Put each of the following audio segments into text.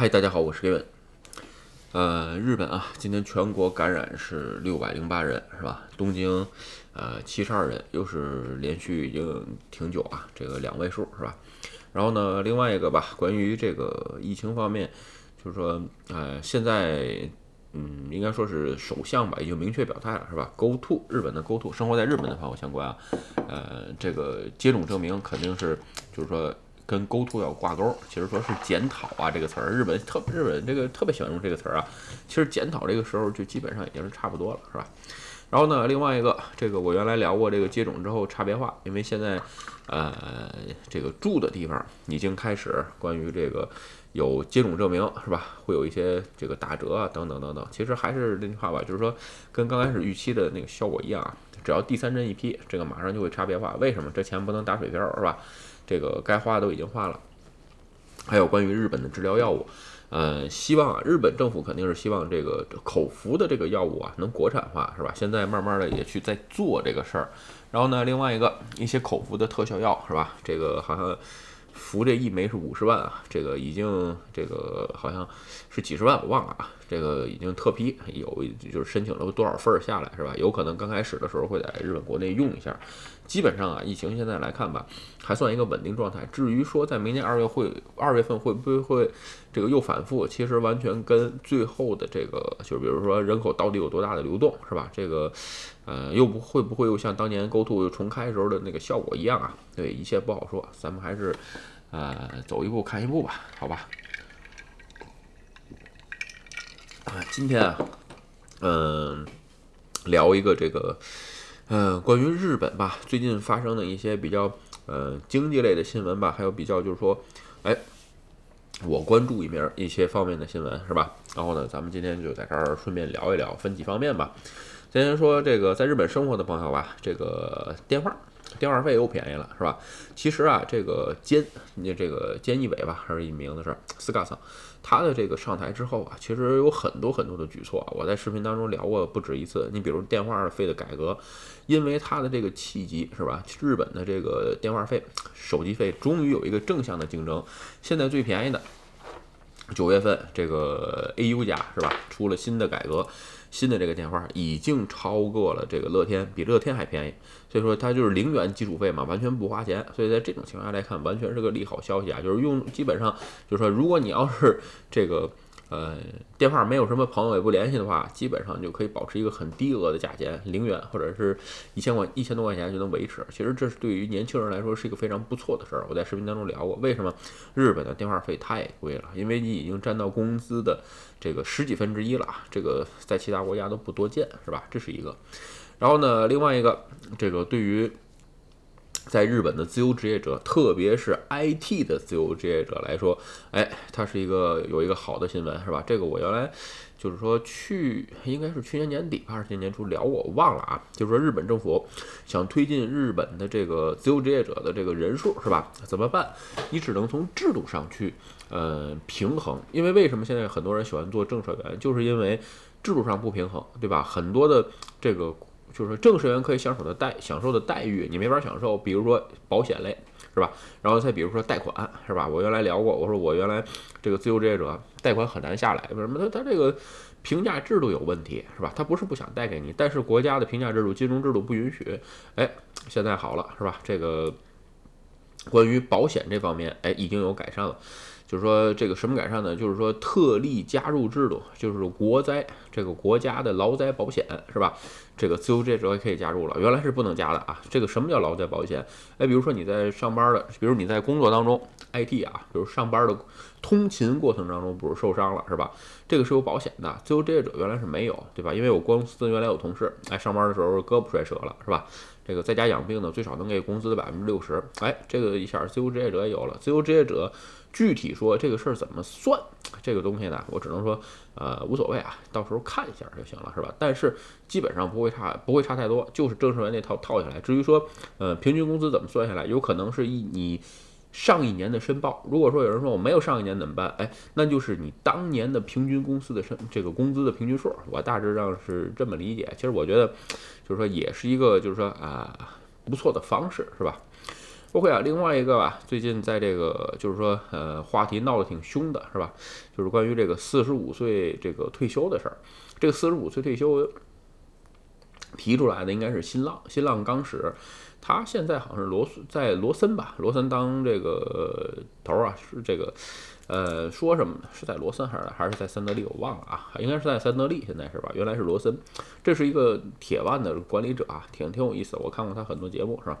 嗨，大家好，我是 Kevin。呃，日本啊，今天全国感染是六百零八人，是吧？东京，呃，七十二人，又是连续已经挺久啊，这个两位数，是吧？然后呢，另外一个吧，关于这个疫情方面，就是说，呃，现在，嗯，应该说是首相吧，已经明确表态了，是吧？Go to 日本的 Go to，生活在日本的朋友相关啊，呃，这个接种证明肯定是，就是说。跟 “go to” 要挂钩，其实说是检讨啊这个词儿，日本特日本这个特别喜欢用这个词儿啊。其实检讨这个时候就基本上已经是差不多了，是吧？然后呢，另外一个，这个我原来聊过这个接种之后差别化，因为现在呃这个住的地方已经开始关于这个有接种证明是吧？会有一些这个打折啊等等等等。其实还是那句话吧，就是说跟刚开始预期的那个效果一样啊，只要第三针一批，这个马上就会差别化。为什么？这钱不能打水漂是吧？这个该花都已经花了，还有关于日本的治疗药物，呃，希望啊，日本政府肯定是希望这个口服的这个药物啊能国产化，是吧？现在慢慢的也去在做这个事儿。然后呢，另外一个一些口服的特效药，是吧？这个好像服这一枚是五十万啊，这个已经这个好像是几十万，我忘了啊。这个已经特批，有就是申请了多少份儿下来，是吧？有可能刚开始的时候会在日本国内用一下。基本上啊，疫情现在来看吧，还算一个稳定状态。至于说在明年二月会二月份会不会这个又反复，其实完全跟最后的这个，就是比如说人口到底有多大的流动，是吧？这个呃，又不会不会又像当年 Go To 重开时候的那个效果一样啊？对，一切不好说。咱们还是呃走一步看一步吧，好吧？啊，今天啊，嗯，聊一个这个。嗯，关于日本吧，最近发生的一些比较呃经济类的新闻吧，还有比较就是说，哎，我关注一面一些方面的新闻是吧？然后呢，咱们今天就在这儿顺便聊一聊，分几方面吧。先说这个在日本生活的朋友吧，这个电话电话费又便宜了是吧？其实啊，这个菅你这个菅义伟吧，还是一名字是斯卡桑。他的这个上台之后啊，其实有很多很多的举措啊，我在视频当中聊过不止一次。你比如电话费的改革，因为他的这个契机是吧？日本的这个电话费、手机费终于有一个正向的竞争。现在最便宜的九月份，这个 AU 家是吧？出了新的改革。新的这个电话已经超过了这个乐天，比乐天还便宜，所以说它就是零元基础费嘛，完全不花钱。所以在这种情况下来看，完全是个利好消息啊！就是用基本上就是说，如果你要是这个。呃，电话没有什么朋友也不联系的话，基本上就可以保持一个很低额的价钱，零元或者是一千块一千多块钱就能维持。其实这是对于年轻人来说是一个非常不错的事儿。我在视频当中聊过，为什么日本的电话费太贵了？因为你已经占到工资的这个十几分之一了，这个在其他国家都不多见，是吧？这是一个。然后呢，另外一个，这个对于。在日本的自由职业者，特别是 IT 的自由职业者来说，哎，它是一个有一个好的新闻，是吧？这个我原来就是说去，应该是去年年底还是今年年初聊，我忘了啊。就是说日本政府想推进日本的这个自由职业者的这个人数，是吧？怎么办？你只能从制度上去呃平衡，因为为什么现在很多人喜欢做政策员，就是因为制度上不平衡，对吧？很多的这个。就是，正式员可以享受的待享受的待遇，你没法享受。比如说保险类，是吧？然后再比如说贷款，是吧？我原来聊过，我说我原来这个自由职业者贷款很难下来，为什么？他他这个评价制度有问题，是吧？他不是不想贷给你，但是国家的评价制度、金融制度不允许。哎，现在好了，是吧？这个关于保险这方面，哎，已经有改善了。就是说这个什么改善呢？就是说特例加入制度，就是国灾这个国家的劳灾保险是吧？这个自由职业者也可以加入了，原来是不能加的啊。这个什么叫劳灾保险？哎，比如说你在上班的，比如你在工作当中，IT 啊，比如上班的通勤过程当中，比如受伤了是吧？这个是有保险的，自由职业者原来是没有，对吧？因为我公司原来有同事，哎，上班的时候胳膊摔折了是吧？这个在家养病呢，最少能给工资的百分之六十，哎，这个一下自由职业者也有了，自由职业者。具体说这个事儿怎么算，这个东西呢，我只能说，呃，无所谓啊，到时候看一下就行了，是吧？但是基本上不会差，不会差太多，就是正式员那套套下来。至于说，呃，平均工资怎么算下来，有可能是一你上一年的申报。如果说有人说我没有上一年怎么办？哎，那就是你当年的平均公司的申这个工资的平均数。我大致上是这么理解。其实我觉得，就是说也是一个就是说啊不错的方式，是吧？OK 啊，另外一个吧，最近在这个就是说，呃，话题闹得挺凶的，是吧？就是关于这个四十五岁这个退休的事儿。这个四十五岁退休提出来的应该是新浪，新浪刚始，他现在好像是罗在罗森吧，罗森当这个头啊，是这个。呃，说什么呢？是在罗森还是还是在三得利？我忘了啊，应该是在三得利，现在是吧？原来是罗森，这是一个铁腕的管理者啊，挺挺有意思的，我看过他很多节目，是吧？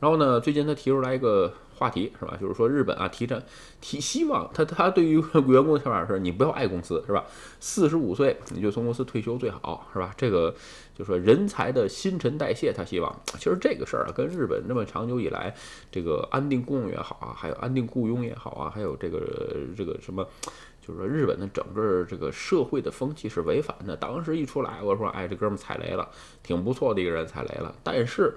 然后呢，最近他提出来一个。话题是吧？就是说日本啊，提倡提希望他他对于 员工的想法是，你不要爱公司是吧？四十五岁你就从公司退休最好是吧？这个就说人才的新陈代谢，他希望其实这个事儿啊，跟日本那么长久以来这个安定雇佣也好啊，还有安定雇佣也好啊，还有这个这个什么，就是说日本的整个这个社会的风气是违反的。当时一出来，我说哎，这哥们踩雷了，挺不错的一个人踩雷了，但是。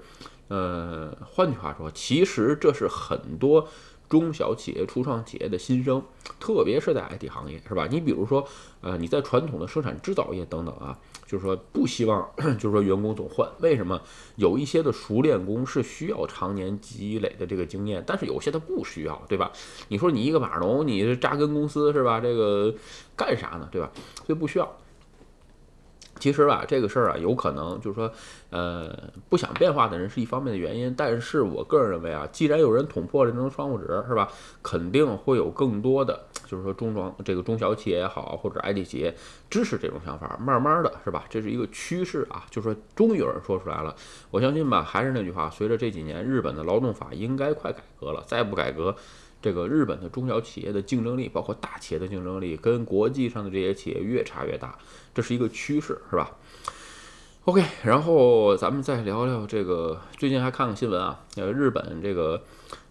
呃，换句话说，其实这是很多中小企业、初创企业的新生，特别是在 IT 行业，是吧？你比如说，呃，你在传统的生产制造业等等啊，就是说不希望，就是说员工总换。为什么？有一些的熟练工是需要常年积累的这个经验，但是有些他不需要，对吧？你说你一个码农，你扎根公司是吧？这个干啥呢？对吧？所以不需要。其实吧，这个事儿啊，有可能就是说，呃，不想变化的人是一方面的原因。但是我个人认为啊，既然有人捅破了这层窗户纸，是吧？肯定会有更多的，就是说中装这个中小企业也好，或者 IT 企业支持这种想法。慢慢的是吧？这是一个趋势啊，就是说终于有人说出来了。我相信吧，还是那句话，随着这几年日本的劳动法应该快改革了，再不改革。这个日本的中小企业的竞争力，包括大企业的竞争力，跟国际上的这些企业越差越大，这是一个趋势，是吧？OK，然后咱们再聊聊这个，最近还看个新闻啊，呃，日本这个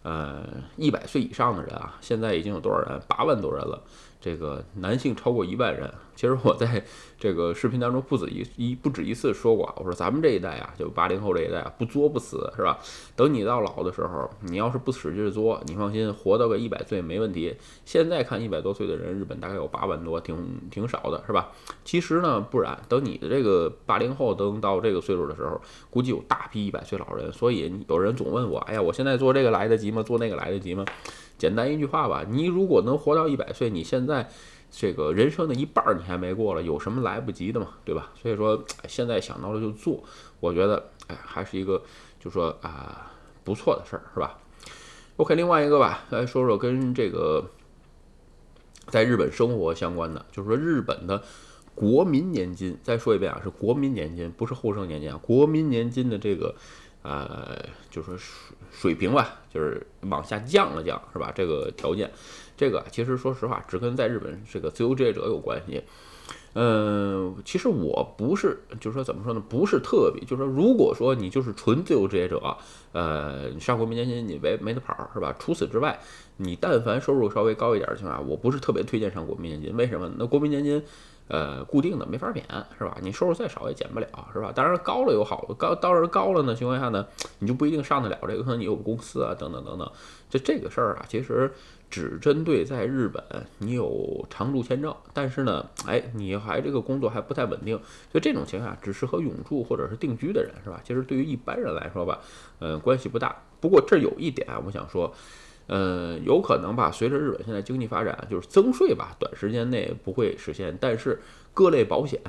呃一百岁以上的人啊，现在已经有多少人？八万多人了。这个男性超过一万人，其实我在这个视频当中不止一一不止一次说过，我说咱们这一代啊，就八零后这一代啊，不作不死是吧？等你到老的时候，你要是不使劲作，你放心，活到个一百岁没问题。现在看一百多岁的人，日本大概有八万多，挺挺少的，是吧？其实呢，不然，等你的这个八零后等到这个岁数的时候，估计有大批一百岁老人。所以有人总问我，哎呀，我现在做这个来得及吗？做那个来得及吗？简单一句话吧，你如果能活到一百岁，你现在这个人生的一半你还没过了，有什么来不及的嘛，对吧？所以说现在想到了就做，我觉得哎还是一个就说啊不错的事儿，是吧？OK，另外一个吧，来说说跟这个在日本生活相关的，就是说日本的国民年金。再说一遍啊，是国民年金，不是后生年金啊，国民年金的这个。呃，就说水水平吧，就是往下降了降，是吧？这个条件，这个其实说实话，只跟在日本这个自由职业者有关系。嗯，其实我不是，就是说怎么说呢？不是特别，就是说，如果说你就是纯自由职业者，呃，你上国民年金你没没得跑，是吧？除此之外，你但凡收入稍微高一点的情况下，我不是特别推荐上国民年金。为什么？那国民年金。呃，固定的没法免，是吧？你收入再少也减不了，是吧？当然高了有好，高当然高了呢情况下呢，你就不一定上得了这个，可能你有公司啊，等等等等。就这个事儿啊，其实只针对在日本你有常住签证，但是呢，哎，你还这个工作还不太稳定，就这种情况下只适合永住或者是定居的人，是吧？其实对于一般人来说吧，嗯，关系不大。不过这有一点啊，我想说。呃，有可能吧。随着日本现在经济发展，就是增税吧，短时间内不会实现。但是各类保险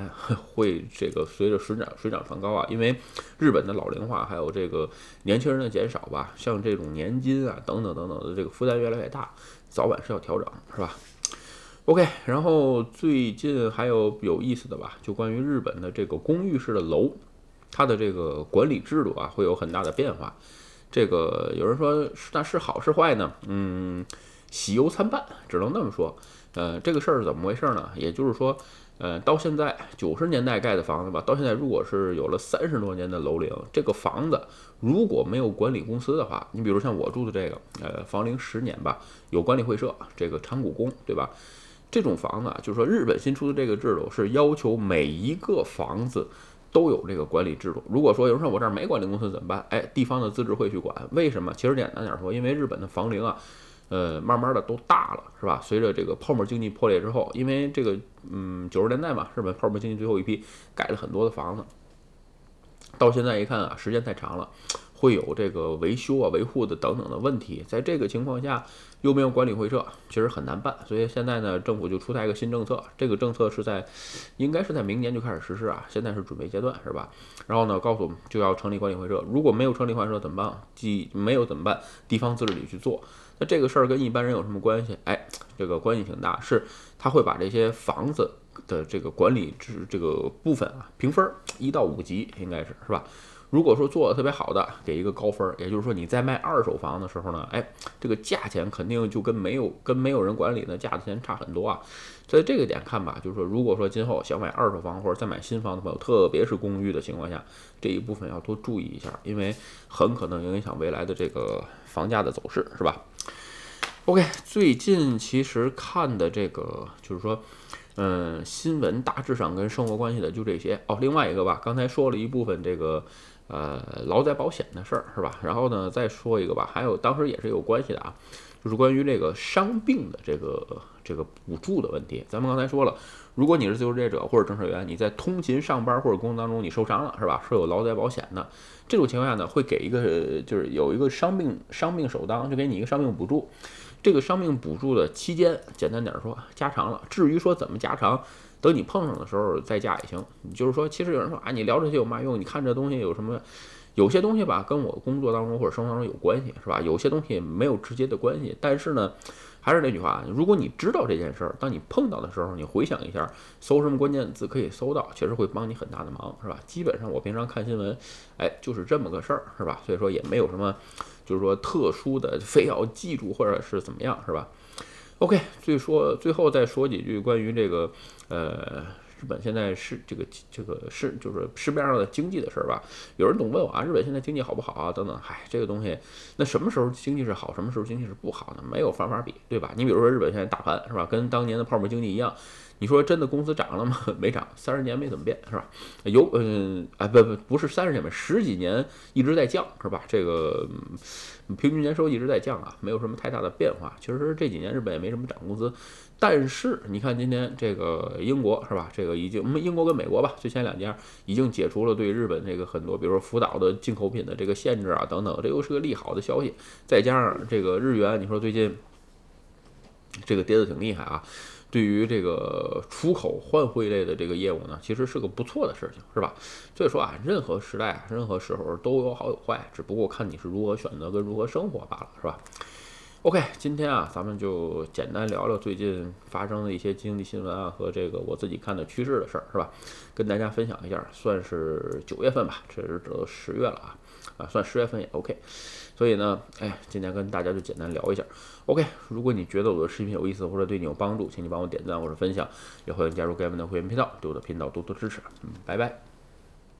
会这个随着水涨水涨船高啊，因为日本的老龄化还有这个年轻人的减少吧，像这种年金啊等等等等的这个负担越来越大，早晚是要调整，是吧？OK，然后最近还有有意思的吧，就关于日本的这个公寓式的楼，它的这个管理制度啊会有很大的变化。这个有人说是那是好是坏呢？嗯，喜忧参半，只能那么说。呃，这个事儿是怎么回事呢？也就是说，呃，到现在九十年代盖的房子吧，到现在如果是有了三十多年的楼龄，这个房子如果没有管理公司的话，你比如像我住的这个，呃，房龄十年吧，有管理会社，这个长谷宫，对吧？这种房子，就是说日本新出的这个制度是要求每一个房子。都有这个管理制度。如果说有人说我这儿没管理公司怎么办？哎，地方的自治会去管。为什么？其实简单点说，因为日本的房龄啊，呃，慢慢的都大了，是吧？随着这个泡沫经济破裂之后，因为这个，嗯，九十年代嘛，日本泡沫经济最后一批改了很多的房子，到现在一看啊，时间太长了，会有这个维修啊、维护的等等的问题。在这个情况下，又没有管理会社，其实很难办。所以现在呢，政府就出台一个新政策，这个政策是在应该是在明年就开始实施啊，现在是准备阶段，是吧？然后呢，告诉我们就要成立管理会社，如果没有成立管理会社怎么办？既没有怎么办？地方自治里去做。那这个事儿跟一般人有什么关系？哎，这个关系挺大，是他会把这些房子的这个管理制这个部分啊评分，一到五级应该是是吧？如果说做的特别好的，给一个高分，也就是说你在卖二手房的时候呢，哎，这个价钱肯定就跟没有跟没有人管理的价钱差很多啊。在这个点看吧，就是说，如果说今后想买二手房或者再买新房的朋友，特别是公寓的情况下，这一部分要多注意一下，因为很可能影响未来的这个房价的走势，是吧？OK，最近其实看的这个就是说。嗯，新闻大致上跟生活关系的就这些哦。另外一个吧，刚才说了一部分这个呃劳灾保险的事儿是吧？然后呢再说一个吧，还有当时也是有关系的啊，就是关于这个伤病的这个这个补助的问题。咱们刚才说了，如果你是自由职业者或者正式员，你在通勤上班或者工作当中你受伤了是吧？是有劳灾保险的。这种情况下呢，会给一个就是有一个伤病伤病首当，就给你一个伤病补助。这个伤病补助的期间，简单点说，加长了。至于说怎么加长，等你碰上的时候再加也行。你就是说，其实有人说啊，你聊这些有嘛用？你看这东西有什么？有些东西吧，跟我工作当中或者生活当中有关系，是吧？有些东西没有直接的关系。但是呢，还是那句话，如果你知道这件事儿，当你碰到的时候，你回想一下，搜什么关键字可以搜到，确实会帮你很大的忙，是吧？基本上我平常看新闻，哎，就是这么个事儿，是吧？所以说也没有什么。就是说，特殊的非要记住，或者是怎么样，是吧？OK，所以说最后再说几句关于这个，呃，日本现在是这个这个是就是市面上的经济的事儿吧。有人总问我啊，日本现在经济好不好啊？等等，嗨，这个东西，那什么时候经济是好，什么时候经济是不好呢？没有方法比，对吧？你比如说日本现在大盘是吧，跟当年的泡沫经济一样。你说真的，工资涨了吗？没涨，三十年没怎么变，是吧？有，嗯，哎，不不，不是三十年吧，十几年一直在降，是吧？这个平均年收一直在降啊，没有什么太大的变化。其实这几年日本也没什么涨工资，但是你看今天这个英国，是吧？这个已经，英国跟美国吧，最前两家已经解除了对日本这个很多，比如说福岛的进口品的这个限制啊，等等，这又是个利好的消息。再加上这个日元，你说最近这个跌得挺厉害啊。对于这个出口换汇类的这个业务呢，其实是个不错的事情，是吧？所以说啊，任何时代、任何时候都有好有坏，只不过看你是如何选择跟如何生活罢了，是吧？OK，今天啊，咱们就简单聊聊最近发生的一些经济新闻啊，和这个我自己看的趋势的事儿，是吧？跟大家分享一下，算是九月份吧，这是都十月了啊，啊，算十月份也 OK。所以呢，哎，今天跟大家就简单聊一下。OK，如果你觉得我的视频有意思或者对你有帮助，请你帮我点赞或者分享，也欢迎加入盖文的会员频道，对我的频道多多支持。嗯，拜拜。